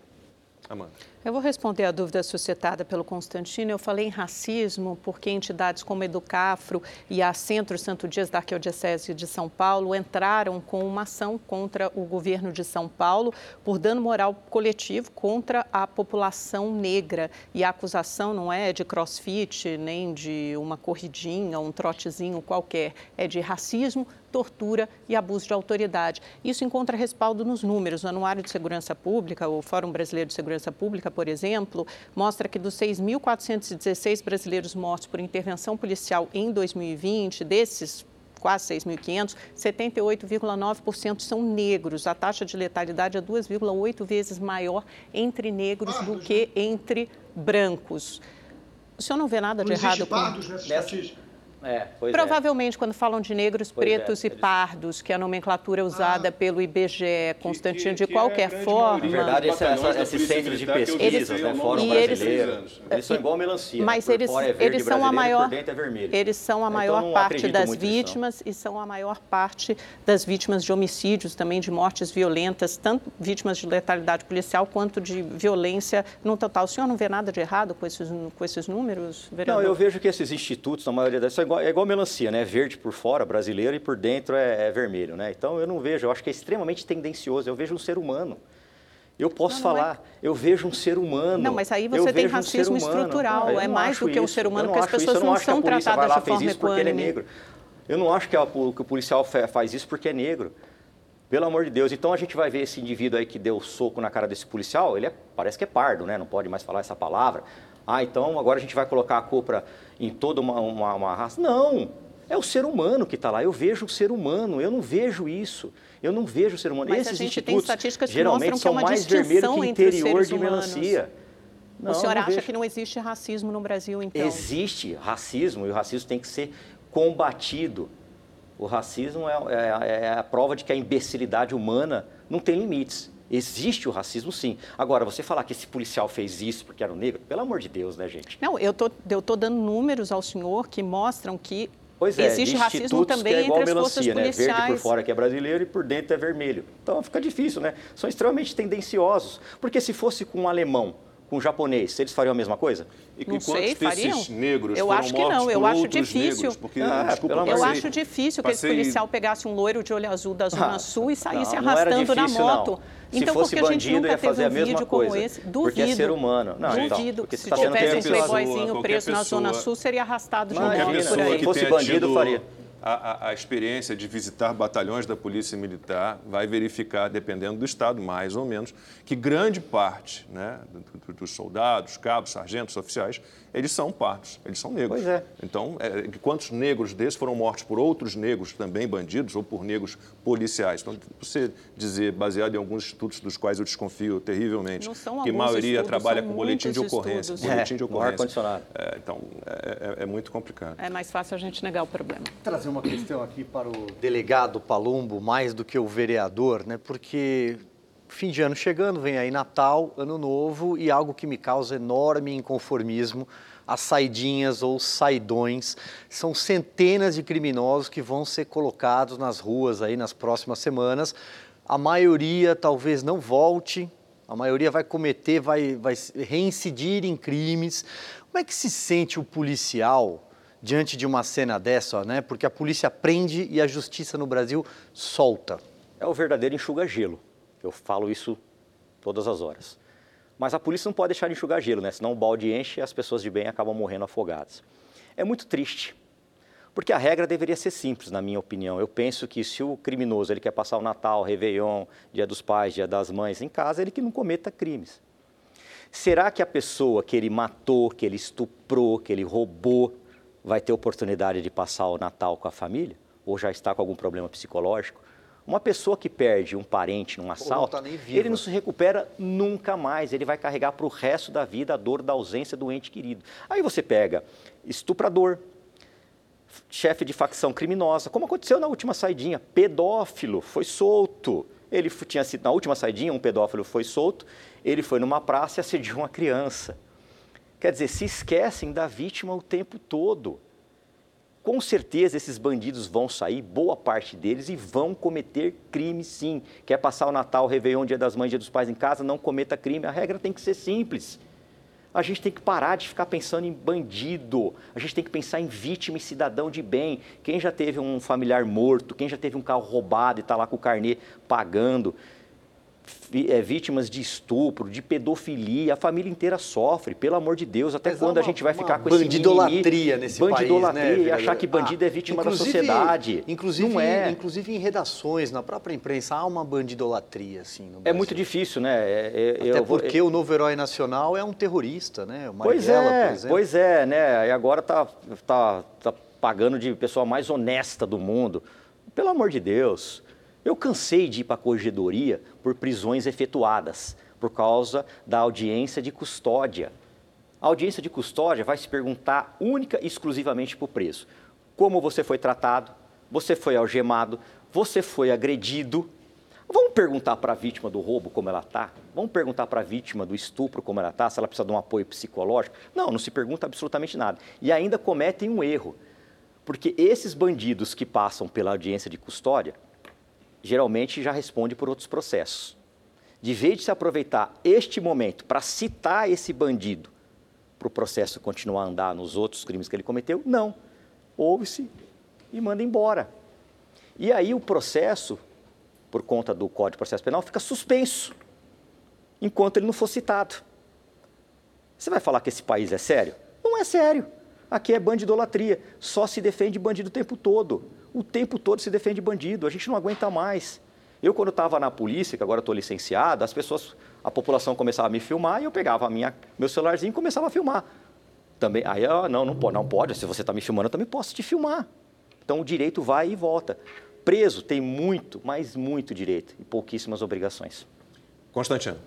Speaker 2: Amanda. Eu vou responder a dúvida suscitada pelo Constantino. Eu falei em racismo porque entidades como Educafro e a Centro Santo Dias da Arquidiocese de São Paulo entraram com uma ação contra o governo de São Paulo por dano moral coletivo contra a população negra. E a acusação não é de crossfit, nem de uma corridinha, um trotezinho qualquer, é de racismo tortura e abuso de autoridade. Isso encontra respaldo nos números. O Anuário de Segurança Pública, o Fórum Brasileiro de Segurança Pública, por exemplo, mostra que dos 6.416 brasileiros mortos por intervenção policial em 2020, desses quase 6.500, 78,9% são negros. A taxa de letalidade é 2,8 vezes maior entre negros do que entre brancos. O senhor não vê nada de errado
Speaker 4: com... Pardos nessa estatística?
Speaker 2: É, é, Provavelmente, é. quando falam de negros, pois é, pretos é, e pardos, que é a nomenclatura usada ah, pelo IBGE, Constantino, que, que, de qualquer é forma.
Speaker 5: Na verdade, esse, essa, esses centros de pesquisa, né, Fórum Brasileiro, eles, eles são igual melancia.
Speaker 2: Mas eles, eles são a maior, Eles são a maior então, parte das vítimas e são a maior parte das vítimas de homicídios, também de mortes violentas, tanto vítimas de letalidade policial quanto de violência no total. O senhor não vê nada de errado com esses, com esses números,
Speaker 5: vereador? Não, eu vejo que esses institutos, na maioria das igual, é igual melancia, né? Verde por fora, brasileiro, e por dentro é, é, vermelho, né? Então eu não vejo, eu acho que é extremamente tendencioso. Eu vejo um ser humano. Eu posso não, não é. falar, é... eu vejo um ser humano.
Speaker 2: Não, mas aí você tem racismo um estrutural. Não, é mais do que um ser humano, porque as pessoas não são tratadas de forma equânime. Ele é negro.
Speaker 5: Eu não acho que, a, que o policial faz isso porque é negro. Pelo amor de Deus. Então a gente vai ver esse indivíduo aí que deu soco na cara desse policial, ele é, parece que é pardo, né? Não pode mais falar essa palavra. Ah, então agora a gente vai colocar a culpa em toda uma, uma, uma raça. Não! É o ser humano que está lá. Eu vejo o ser humano, eu não vejo isso. Eu não vejo o ser humano.
Speaker 2: Mas
Speaker 5: Esses
Speaker 2: a gente
Speaker 5: institutos
Speaker 2: tem estatísticas
Speaker 5: que geralmente são
Speaker 2: que é
Speaker 5: mais vermelho que interior de melancia.
Speaker 2: Não, o senhor acha vejo. que não existe racismo no Brasil, então?
Speaker 5: Existe racismo e o racismo tem que ser combatido. O racismo é, é, é a prova de que a imbecilidade humana não tem limites. Existe o racismo, sim. Agora, você falar que esse policial fez isso porque era um negro, pelo amor de Deus, né, gente?
Speaker 2: Não, eu tô, eu tô dando números ao senhor que mostram que Pois é, existe racismo também
Speaker 5: que é igual
Speaker 2: entre
Speaker 5: melancia,
Speaker 2: as forças policiais.
Speaker 5: Né? Verde por fora que é brasileiro e por dentro é vermelho. Então fica difícil, né? São extremamente tendenciosos. Porque se fosse com um alemão com o japonês, eles fariam a mesma coisa?
Speaker 1: E que não sei, fariam? negros
Speaker 2: eu acho que não, eu acho difícil.
Speaker 1: Negros, porque, ah, desculpa,
Speaker 2: eu
Speaker 1: passei,
Speaker 2: acho difícil que esse policial pegasse um loiro de olho azul da Zona ah, Sul e saísse não, arrastando não difícil, na moto.
Speaker 5: Não. Então, Se fosse porque bandido, a gente nunca ia fazer teve um a mesma coisa. Esse, duvido. Porque é ser humano.
Speaker 2: Não, duvido. Então, se tivesse um playboyzinho preso na Zona Sul, seria arrastado de moto por aí.
Speaker 5: Se fosse bandido, faria
Speaker 1: a, a, a, experiência de visitar batalhões da Polícia Militar vai verificar, dependendo do Estado, mais ou menos, que grande parte né, dos soldados, cabos, sargentos, oficiais, eles são pardos, eles são negros.
Speaker 5: Pois é.
Speaker 1: Então, é, quantos negros desses foram mortos por outros negros também bandidos ou por negros policiais? Então, você dizer, baseado em alguns estudos dos quais eu desconfio terrivelmente, que a maioria
Speaker 2: estudos,
Speaker 1: trabalha com boletim de ocorrência. Boletim
Speaker 5: é,
Speaker 1: de ocorrência.
Speaker 5: É,
Speaker 1: então, é, é, é, muito complicado.
Speaker 2: É mais fácil a gente negar o problema.
Speaker 3: Trazer uma questão aqui para o delegado Palumbo, mais do que o vereador, né? porque fim de ano chegando, vem aí Natal, Ano Novo e algo que me causa enorme inconformismo, as saidinhas ou saidões. São centenas de criminosos que vão ser colocados nas ruas aí nas próximas semanas. A maioria talvez não volte, a maioria vai cometer, vai, vai reincidir em crimes. Como é que se sente o policial diante de uma cena dessa, né? Porque a polícia prende e a justiça no Brasil solta.
Speaker 5: É o verdadeiro enxuga-gelo. Eu falo isso todas as horas. Mas a polícia não pode deixar de enxugar gelo, né? Senão o balde enche e as pessoas de bem acabam morrendo afogadas. É muito triste, porque a regra deveria ser simples, na minha opinião. Eu penso que se o criminoso ele quer passar o Natal, Réveillon, Dia dos Pais, Dia das Mães em casa, ele que não cometa crimes. Será que a pessoa que ele matou, que ele estuprou, que ele roubou, vai ter oportunidade de passar o Natal com a família? Ou já está com algum problema psicológico? Uma pessoa que perde um parente num assalto, não tá ele não se recupera nunca mais. Ele vai carregar para o resto da vida a dor da ausência do ente querido. Aí você pega estuprador, chefe de facção criminosa, como aconteceu na última saidinha, pedófilo, foi solto. Ele tinha sido, na última saidinha, um pedófilo foi solto, ele foi numa praça e assediou uma criança. Quer dizer, se esquecem da vítima o tempo todo. Com certeza esses bandidos vão sair, boa parte deles, e vão cometer crime sim. Quer passar o Natal, o Réveillon, Dia das Mães, Dia dos Pais em casa, não cometa crime. A regra tem que ser simples. A gente tem que parar de ficar pensando em bandido. A gente tem que pensar em vítima e cidadão de bem. Quem já teve um familiar morto, quem já teve um carro roubado e está lá com o carnê pagando é, vítimas de estupro, de pedofilia, a família inteira sofre, pelo amor de Deus, até
Speaker 3: Mas
Speaker 5: quando
Speaker 3: uma,
Speaker 5: a gente vai ficar com esse
Speaker 3: bandidolatria nesse
Speaker 5: bandidolatria
Speaker 3: país, né,
Speaker 5: e achar que bandido ah, é vítima da sociedade.
Speaker 3: Inclusive, não é. inclusive em redações, na própria imprensa, há uma bandidolatria, assim,
Speaker 5: É muito difícil, né?
Speaker 3: É, é, até eu, porque eu, o novo herói nacional é um terrorista, né?
Speaker 5: O pois é, pois é, né? E agora tá, tá, tá pagando de pessoa mais honesta do mundo. Pelo amor de Deus. Eu cansei de ir para a corregedoria por prisões efetuadas, por causa da audiência de custódia. A audiência de custódia vai se perguntar única e exclusivamente para o preso. Como você foi tratado, você foi algemado, você foi agredido. Vamos perguntar para a vítima do roubo como ela está? Vamos perguntar para a vítima do estupro como ela está, se ela precisa de um apoio psicológico? Não, não se pergunta absolutamente nada. E ainda cometem um erro, porque esses bandidos que passam pela audiência de custódia, geralmente já responde por outros processos. De vez de se aproveitar este momento para citar esse bandido para o processo continuar a andar nos outros crimes que ele cometeu, não. Ouve-se e manda embora. E aí o processo, por conta do Código de Processo Penal, fica suspenso, enquanto ele não for citado. Você vai falar que esse país é sério? Não é sério. Aqui é bandidolatria. Só se defende bandido o tempo todo o tempo todo se defende bandido, a gente não aguenta mais. Eu, quando estava na polícia, que agora estou licenciado, as pessoas, a população começava a me filmar e eu pegava minha, meu celularzinho e começava a filmar. Também, aí, eu, não, não pode, não pode, se você está me filmando, eu também posso te filmar. Então, o direito vai e volta. Preso tem muito, mas muito direito e pouquíssimas obrigações.
Speaker 1: Constantino.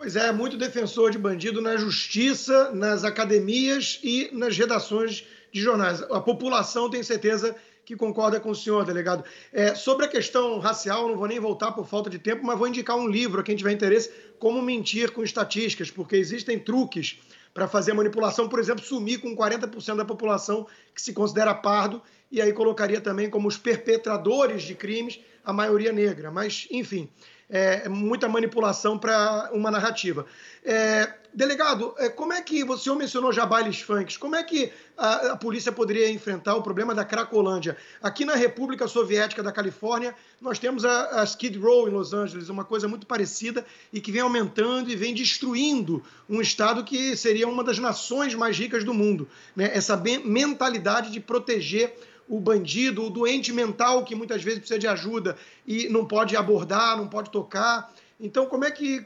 Speaker 4: Pois é, muito defensor de bandido na justiça, nas academias e nas redações de jornais. A população tem certeza que concorda com o senhor, delegado. É, sobre a questão racial, não vou nem voltar por falta de tempo, mas vou indicar um livro a quem tiver interesse, Como Mentir com Estatísticas, porque existem truques para fazer manipulação, por exemplo, sumir com 40% da população que se considera pardo, e aí colocaria também como os perpetradores de crimes a maioria negra. Mas, enfim, é, muita manipulação para uma narrativa. É, delegado, é, como é que, senhor mencionou já bailes funks, como é que a, a, polícia poderia enfrentar o problema da Cracolândia? Aqui na República Soviética da Califórnia, nós temos a, a Skid Row em Los Angeles, uma coisa muito parecida e que vem aumentando e vem destruindo um estado que seria uma das nações mais ricas do mundo. Né? Essa mentalidade de proteger o bandido, o doente mental que muitas vezes precisa de ajuda e não pode abordar, não pode tocar. Então, como é que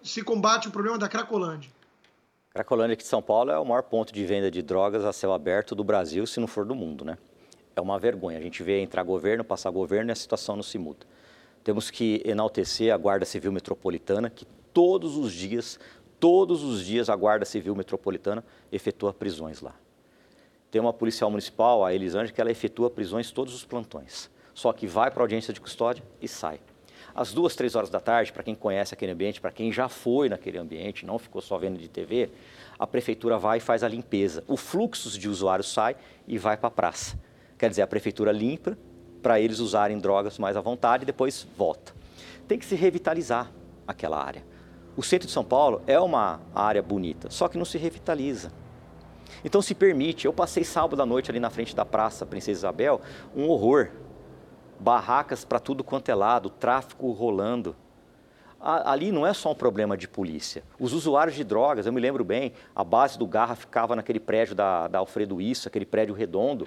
Speaker 4: se combate o problema da Cracolândia?
Speaker 5: Cracolândia aqui de São Paulo é o maior ponto de venda de drogas a céu aberto do Brasil, se não for do mundo, né? É uma vergonha. A gente vê entrar governo, passar governo e a situação não se muda. Temos que enaltecer a Guarda Civil Metropolitana, que todos os dias, todos os dias a Guarda Civil Metropolitana efetua prisões lá. Tem uma policial municipal, a Elisângela, que ela efetua prisões todos os plantões. Só que vai para a audiência de custódia e sai. Às duas, três horas da tarde, para quem conhece aquele ambiente, para quem já foi naquele ambiente, não ficou só vendo de TV, a prefeitura vai e faz a limpeza. O fluxo de usuários sai e vai para a praça. Quer dizer, a prefeitura limpa para eles usarem drogas mais à vontade e depois volta. Tem que se revitalizar aquela área. O centro de São Paulo é uma área bonita, só que não se revitaliza. Então se permite. Eu passei sábado à noite ali na frente da Praça Princesa Isabel, um horror. Barracas para tudo quanto é lado, tráfico rolando. Ali não é só um problema de polícia. Os usuários de drogas, eu me lembro bem, a base do Garra ficava naquele prédio da, da Alfredo Isso, aquele prédio redondo.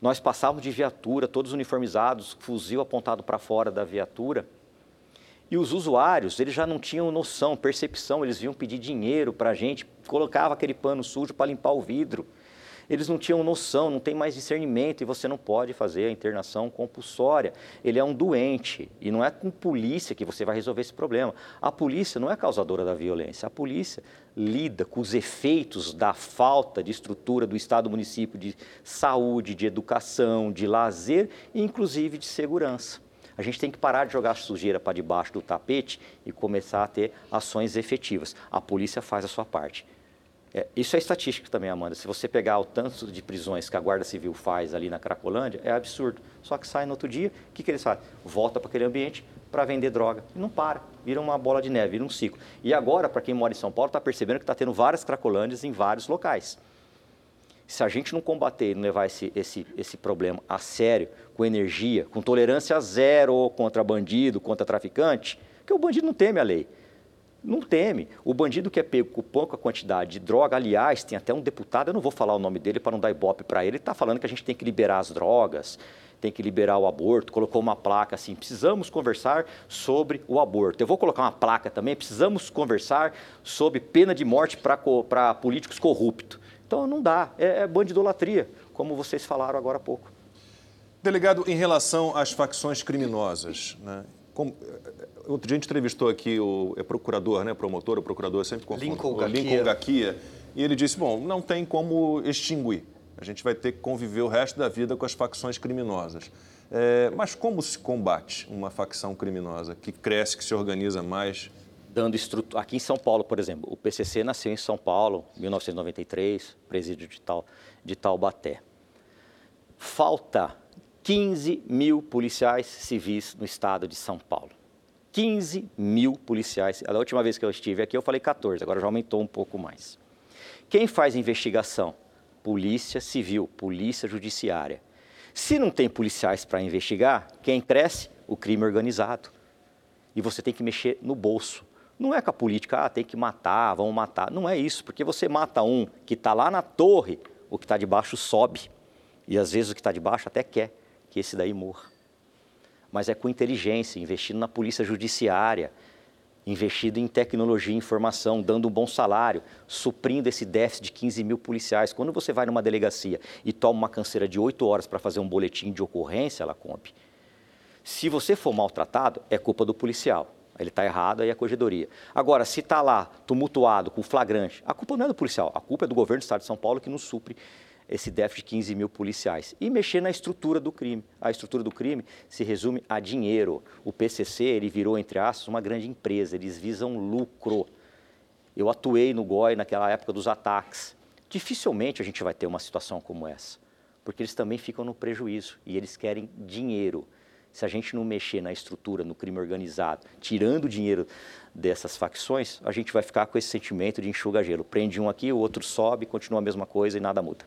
Speaker 5: Nós passávamos de viatura, todos uniformizados, fuzil apontado para fora da viatura. E os usuários, eles já não tinham noção, percepção, eles vinham pedir dinheiro para a gente, colocava aquele pano sujo para limpar o vidro. Eles não tinham noção, não tem mais discernimento e você não pode fazer a internação compulsória. Ele é um doente e não é com polícia que você vai resolver esse problema. A polícia não é causadora da violência, a polícia lida com os efeitos da falta de estrutura do Estado município de saúde, de educação, de lazer e inclusive de segurança. A gente tem que parar de jogar sujeira para debaixo do tapete e começar a ter ações efetivas. A polícia faz a sua parte. É, isso é estatística também, Amanda. Se você pegar o tanto de prisões que a Guarda Civil faz ali na Cracolândia, é absurdo. Só que sai no outro dia, o que, que eles fazem? Volta para aquele ambiente para vender droga. E não para, vira uma bola de neve, vira um ciclo. E agora, para quem mora em São Paulo, está percebendo que está tendo várias Cracolândias em vários locais. Se a gente não combater e não levar esse, esse, esse problema a sério, com energia, com tolerância zero contra bandido, contra traficante, porque o bandido não teme a lei. Não teme. O bandido que é pego com pouca quantidade de droga, aliás, tem até um deputado, eu não vou falar o nome dele para não dar ibope para ele, ele está falando que a gente tem que liberar as drogas, tem que liberar o aborto, colocou uma placa assim, precisamos conversar sobre o aborto. Eu vou colocar uma placa também, precisamos conversar sobre pena de morte para políticos corruptos. Então não dá, é, é bandidolatria, como vocês falaram agora há pouco.
Speaker 1: Delegado, em relação às facções criminosas, né? Como, outro dia a gente entrevistou aqui o é procurador, né, promotor, o procurador sempre confundo,
Speaker 3: Lincoln
Speaker 1: o Lincoln Gaquia, e ele disse, bom, não tem como extinguir. A gente vai ter que conviver o resto da vida com as facções criminosas. É, mas como se combate uma facção criminosa que cresce, que se organiza mais?
Speaker 5: Dando estrutura. Aqui em São Paulo, por exemplo, o PCC nasceu em São Paulo, 1993, presídio de, Tal, de Taubaté. Falta 15 mil policiais civis no estado de São Paulo. 15 mil policiais. A última vez que eu estive aqui eu falei 14, agora já aumentou um pouco mais. Quem faz investigação? Polícia Civil, Polícia Judiciária. Se não tem policiais para investigar, quem cresce? O crime organizado. E você tem que mexer no bolso. Não é com a política, ah, tem que matar, vamos matar. Não é isso, porque você mata um que está lá na torre, o que está debaixo sobe. E às vezes o que está debaixo até quer que esse daí morra. Mas é com inteligência, investindo na polícia judiciária, investido em tecnologia e informação, dando um bom salário, suprindo esse déficit de 15 mil policiais. Quando você vai numa delegacia e toma uma canseira de 8 horas para fazer um boletim de ocorrência, ela compre. Se você for maltratado, é culpa do policial. Ele está errado, aí é a corregedoria. Agora, se está lá tumultuado, com flagrante, a culpa não é do policial, a culpa é do governo do Estado de São Paulo que não supre esse déficit de 15 mil policiais. E mexer na estrutura do crime. A estrutura do crime se resume a dinheiro. O PCC, ele virou, entre aspas, uma grande empresa. Eles visam lucro. Eu atuei no GOI naquela época dos ataques. Dificilmente a gente vai ter uma situação como essa, porque eles também ficam no prejuízo e eles querem dinheiro. Se a gente não mexer na estrutura, no crime organizado, tirando o dinheiro dessas facções, a gente vai ficar com esse sentimento de enxuga gelo. Prende um aqui, o outro sobe, continua a mesma coisa e nada muda.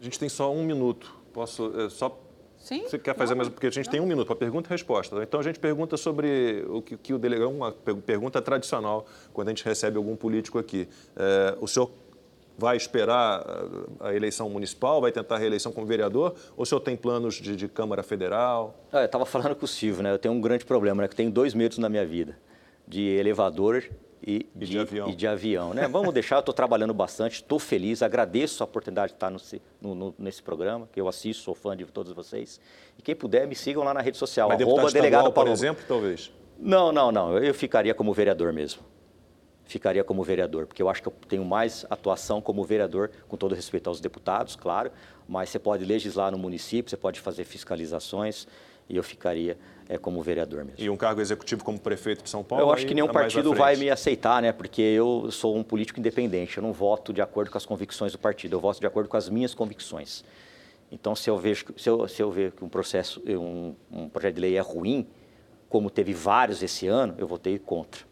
Speaker 1: A gente tem só um minuto. Posso é, só
Speaker 2: Sim.
Speaker 1: Você quer fazer mais? Porque a gente tem um minuto para pergunta e resposta. Então a gente pergunta sobre o que, que o delegado. Uma pergunta tradicional quando a gente recebe algum político aqui. É, o senhor vai esperar a eleição municipal, vai tentar a reeleição como vereador, ou o senhor tem planos de, de Câmara Federal?
Speaker 5: Ah, eu estava falando com o Silvio, né? Eu tenho um grande problema, né? Que eu tenho dois medos na minha vida: de elevador e,
Speaker 1: e de, de, avião.
Speaker 5: E de avião né? Vamos deixar, eu estou trabalhando bastante, estou feliz, agradeço a oportunidade de estar no, no, nesse programa, que eu assisto, sou fã de todos vocês. E quem puder, me sigam lá na rede social,
Speaker 1: Mas
Speaker 5: arroba delegado
Speaker 1: por exemplo, talvez?
Speaker 5: Não, não, não, eu ficaria como vereador mesmo. Ficaria como vereador, porque eu acho que eu tenho mais atuação como vereador, com todo respeito aos deputados, claro, mas você pode legislar no município, você pode fazer fiscalizações, e eu ficaria é, como vereador mesmo.
Speaker 1: E um cargo executivo como prefeito de São Paulo?
Speaker 5: Eu acho que nenhum partido vai me aceitar, né? Porque eu sou um político independente. Eu não voto de acordo com as convicções do partido. Eu voto de acordo com as minhas convicções. Então, se eu vejo, se eu, se eu ver que um processo, um, um projeto de lei é ruim, como teve vários esse ano, eu votei contra.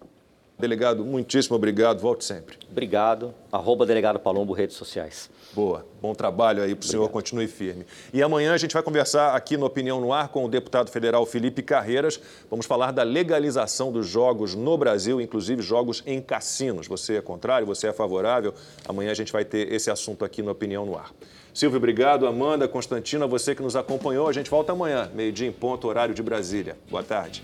Speaker 1: Delegado, muitíssimo obrigado. Volte sempre.
Speaker 5: Obrigado. Arroba Delegado Palombo, redes sociais.
Speaker 1: Boa. Bom trabalho aí para o senhor. Continue firme. E amanhã a gente vai conversar aqui no Opinião no Ar com o deputado federal Felipe Carreiras. Vamos falar da legalização dos jogos no Brasil, inclusive jogos em cassinos. Você é contrário? Você é favorável? Amanhã a gente vai ter esse assunto aqui no Opinião no Ar. Silvio, obrigado. Amanda, Constantina, você que nos acompanhou. A gente volta amanhã, meio-dia em ponto, horário de Brasília. Boa tarde.